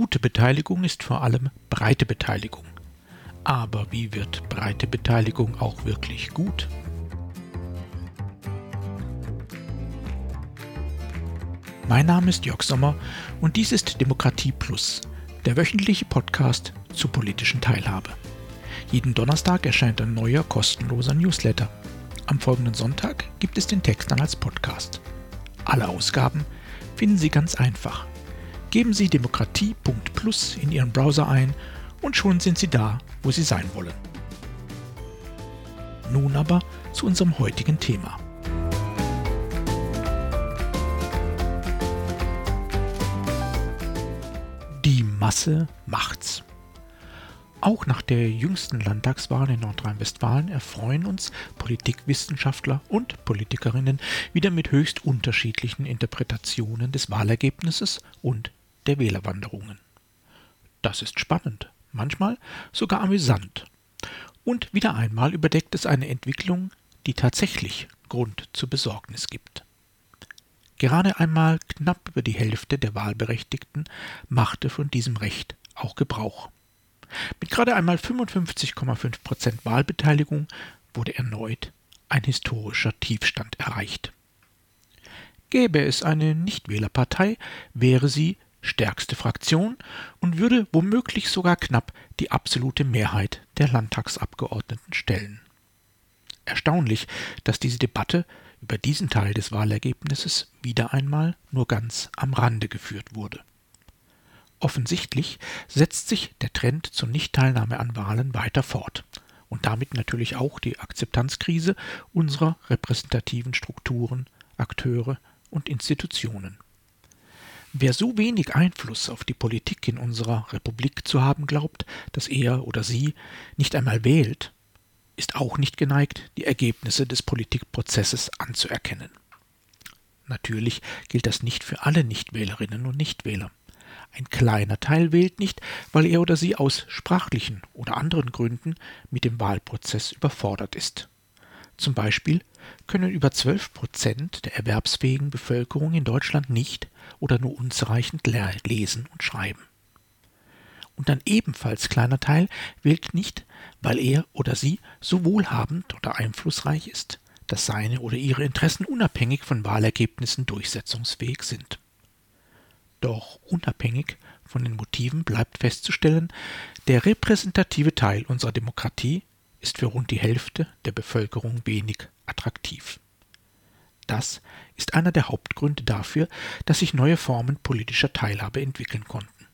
Gute Beteiligung ist vor allem breite Beteiligung. Aber wie wird breite Beteiligung auch wirklich gut? Mein Name ist Jörg Sommer und dies ist Demokratie Plus, der wöchentliche Podcast zur politischen Teilhabe. Jeden Donnerstag erscheint ein neuer kostenloser Newsletter. Am folgenden Sonntag gibt es den Text dann als Podcast. Alle Ausgaben finden Sie ganz einfach. Geben Sie demokratie.plus in Ihren Browser ein und schon sind Sie da, wo Sie sein wollen. Nun aber zu unserem heutigen Thema. Die Masse macht's. Auch nach der jüngsten Landtagswahl in Nordrhein-Westfalen erfreuen uns Politikwissenschaftler und Politikerinnen wieder mit höchst unterschiedlichen Interpretationen des Wahlergebnisses und der Wählerwanderungen. Das ist spannend, manchmal sogar amüsant. Und wieder einmal überdeckt es eine Entwicklung, die tatsächlich Grund zur Besorgnis gibt. Gerade einmal knapp über die Hälfte der Wahlberechtigten machte von diesem Recht auch Gebrauch. Mit gerade einmal 55,5 Prozent Wahlbeteiligung wurde erneut ein historischer Tiefstand erreicht. Gäbe es eine Nichtwählerpartei, wäre sie stärkste Fraktion und würde womöglich sogar knapp die absolute Mehrheit der Landtagsabgeordneten stellen. Erstaunlich, dass diese Debatte über diesen Teil des Wahlergebnisses wieder einmal nur ganz am Rande geführt wurde. Offensichtlich setzt sich der Trend zur Nichtteilnahme an Wahlen weiter fort und damit natürlich auch die Akzeptanzkrise unserer repräsentativen Strukturen, Akteure und Institutionen. Wer so wenig Einfluss auf die Politik in unserer Republik zu haben glaubt, dass er oder sie nicht einmal wählt, ist auch nicht geneigt, die Ergebnisse des Politikprozesses anzuerkennen. Natürlich gilt das nicht für alle Nichtwählerinnen und Nichtwähler. Ein kleiner Teil wählt nicht, weil er oder sie aus sprachlichen oder anderen Gründen mit dem Wahlprozess überfordert ist. Zum Beispiel können über 12 Prozent der erwerbsfähigen Bevölkerung in Deutschland nicht oder nur unzureichend lesen und schreiben. Und ein ebenfalls kleiner Teil wählt nicht, weil er oder sie so wohlhabend oder einflussreich ist, dass seine oder ihre Interessen unabhängig von Wahlergebnissen durchsetzungsfähig sind. Doch unabhängig von den Motiven bleibt festzustellen, der repräsentative Teil unserer Demokratie ist für rund die Hälfte der Bevölkerung wenig attraktiv. Das ist einer der Hauptgründe dafür, dass sich neue Formen politischer Teilhabe entwickeln konnten.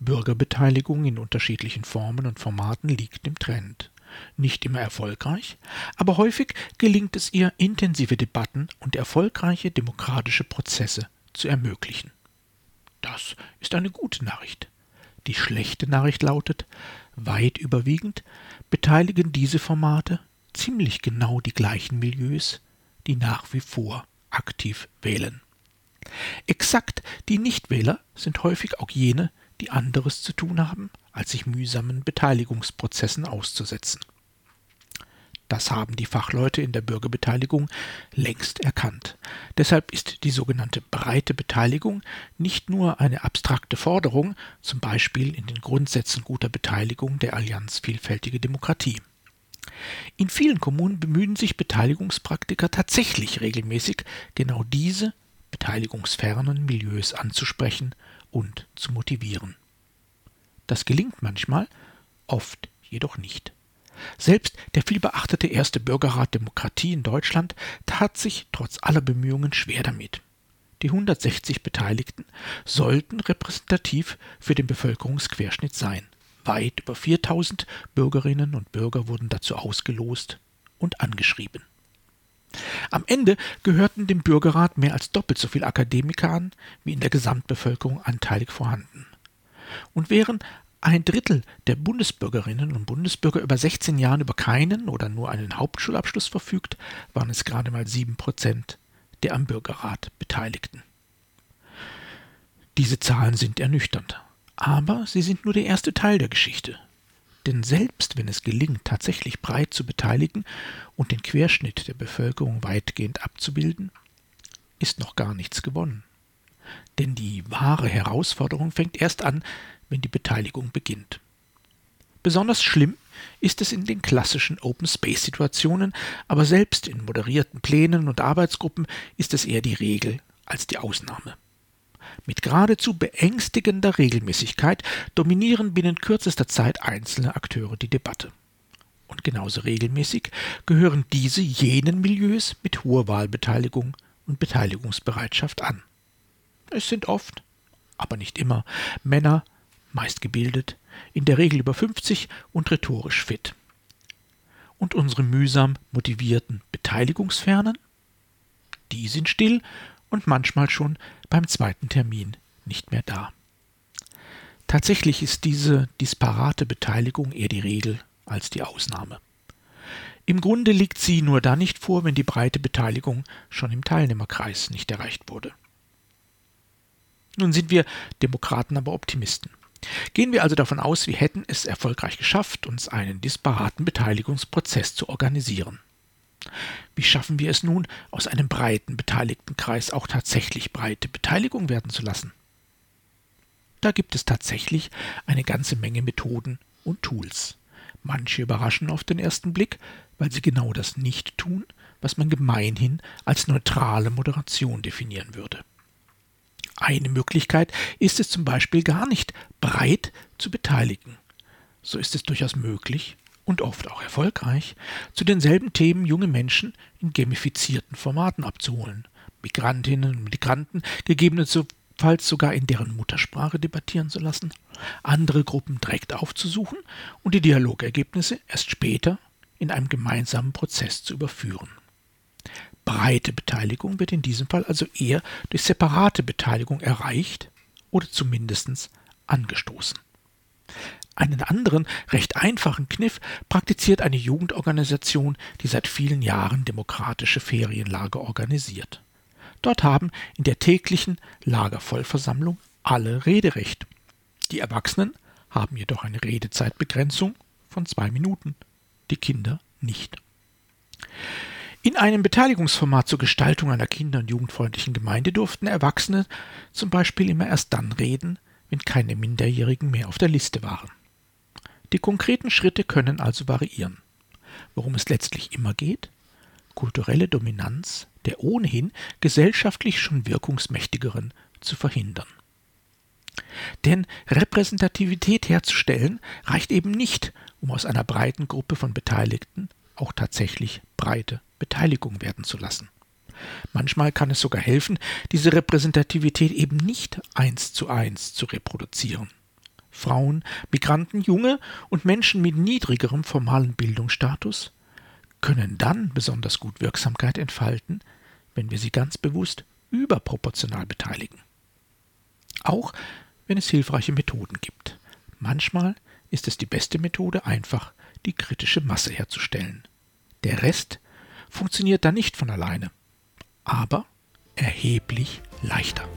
Bürgerbeteiligung in unterschiedlichen Formen und Formaten liegt im Trend. Nicht immer erfolgreich, aber häufig gelingt es ihr, intensive Debatten und erfolgreiche demokratische Prozesse zu ermöglichen. Das ist eine gute Nachricht. Die schlechte Nachricht lautet, weit überwiegend beteiligen diese Formate ziemlich genau die gleichen Milieus, die nach wie vor aktiv wählen. Exakt die Nichtwähler sind häufig auch jene, die anderes zu tun haben, als sich mühsamen Beteiligungsprozessen auszusetzen. Das haben die Fachleute in der Bürgerbeteiligung längst erkannt. Deshalb ist die sogenannte breite Beteiligung nicht nur eine abstrakte Forderung, zum Beispiel in den Grundsätzen guter Beteiligung der Allianz Vielfältige Demokratie. In vielen Kommunen bemühen sich Beteiligungspraktiker tatsächlich regelmäßig, genau diese beteiligungsfernen Milieus anzusprechen und zu motivieren. Das gelingt manchmal, oft jedoch nicht. Selbst der vielbeachtete erste Bürgerrat Demokratie in Deutschland tat sich trotz aller Bemühungen schwer damit. Die 160 Beteiligten sollten repräsentativ für den Bevölkerungsquerschnitt sein. Weit über 4000 Bürgerinnen und Bürger wurden dazu ausgelost und angeschrieben. Am Ende gehörten dem Bürgerrat mehr als doppelt so viele Akademiker an, wie in der Gesamtbevölkerung anteilig vorhanden. Und während ein Drittel der Bundesbürgerinnen und Bundesbürger über 16 Jahren über keinen oder nur einen Hauptschulabschluss verfügt, waren es gerade mal sieben Prozent der am Bürgerrat Beteiligten. Diese Zahlen sind ernüchternd, aber sie sind nur der erste Teil der Geschichte. Denn selbst wenn es gelingt, tatsächlich breit zu beteiligen und den Querschnitt der Bevölkerung weitgehend abzubilden, ist noch gar nichts gewonnen. denn die wahre Herausforderung fängt erst an, wenn die Beteiligung beginnt. Besonders schlimm ist es in den klassischen Open Space Situationen, aber selbst in moderierten Plänen und Arbeitsgruppen ist es eher die Regel als die Ausnahme. Mit geradezu beängstigender Regelmäßigkeit dominieren binnen kürzester Zeit einzelne Akteure die Debatte. Und genauso regelmäßig gehören diese jenen Milieus mit hoher Wahlbeteiligung und Beteiligungsbereitschaft an. Es sind oft, aber nicht immer, Männer, meist gebildet, in der Regel über 50 und rhetorisch fit. Und unsere mühsam motivierten Beteiligungsfernen? Die sind still und manchmal schon beim zweiten Termin nicht mehr da. Tatsächlich ist diese disparate Beteiligung eher die Regel als die Ausnahme. Im Grunde liegt sie nur dann nicht vor, wenn die breite Beteiligung schon im Teilnehmerkreis nicht erreicht wurde. Nun sind wir Demokraten aber Optimisten. Gehen wir also davon aus, wir hätten es erfolgreich geschafft, uns einen disparaten Beteiligungsprozess zu organisieren. Wie schaffen wir es nun, aus einem breiten Beteiligtenkreis auch tatsächlich breite Beteiligung werden zu lassen? Da gibt es tatsächlich eine ganze Menge Methoden und Tools. Manche überraschen auf den ersten Blick, weil sie genau das nicht tun, was man gemeinhin als neutrale Moderation definieren würde. Eine Möglichkeit ist es zum Beispiel gar nicht breit zu beteiligen. So ist es durchaus möglich und oft auch erfolgreich, zu denselben Themen junge Menschen in gamifizierten Formaten abzuholen, Migrantinnen und Migranten gegebenenfalls sogar in deren Muttersprache debattieren zu lassen, andere Gruppen direkt aufzusuchen und die Dialogergebnisse erst später in einem gemeinsamen Prozess zu überführen. Breite Beteiligung wird in diesem Fall also eher durch separate Beteiligung erreicht oder zumindest angestoßen. Einen anderen, recht einfachen Kniff praktiziert eine Jugendorganisation, die seit vielen Jahren demokratische Ferienlager organisiert. Dort haben in der täglichen Lagervollversammlung alle Rederecht. Die Erwachsenen haben jedoch eine Redezeitbegrenzung von zwei Minuten, die Kinder nicht. In einem Beteiligungsformat zur Gestaltung einer kinder- und jugendfreundlichen Gemeinde durften Erwachsene zum Beispiel immer erst dann reden, wenn keine Minderjährigen mehr auf der Liste waren. Die konkreten Schritte können also variieren. Worum es letztlich immer geht? Kulturelle Dominanz der ohnehin gesellschaftlich schon wirkungsmächtigeren zu verhindern. Denn Repräsentativität herzustellen reicht eben nicht, um aus einer breiten Gruppe von Beteiligten auch tatsächlich breite Beteiligung werden zu lassen. Manchmal kann es sogar helfen, diese Repräsentativität eben nicht eins zu eins zu reproduzieren. Frauen, Migranten, Junge und Menschen mit niedrigerem formalen Bildungsstatus können dann besonders gut Wirksamkeit entfalten, wenn wir sie ganz bewusst überproportional beteiligen. Auch wenn es hilfreiche Methoden gibt. Manchmal ist es die beste Methode, einfach die kritische Masse herzustellen. Der Rest funktioniert dann nicht von alleine, aber erheblich leichter.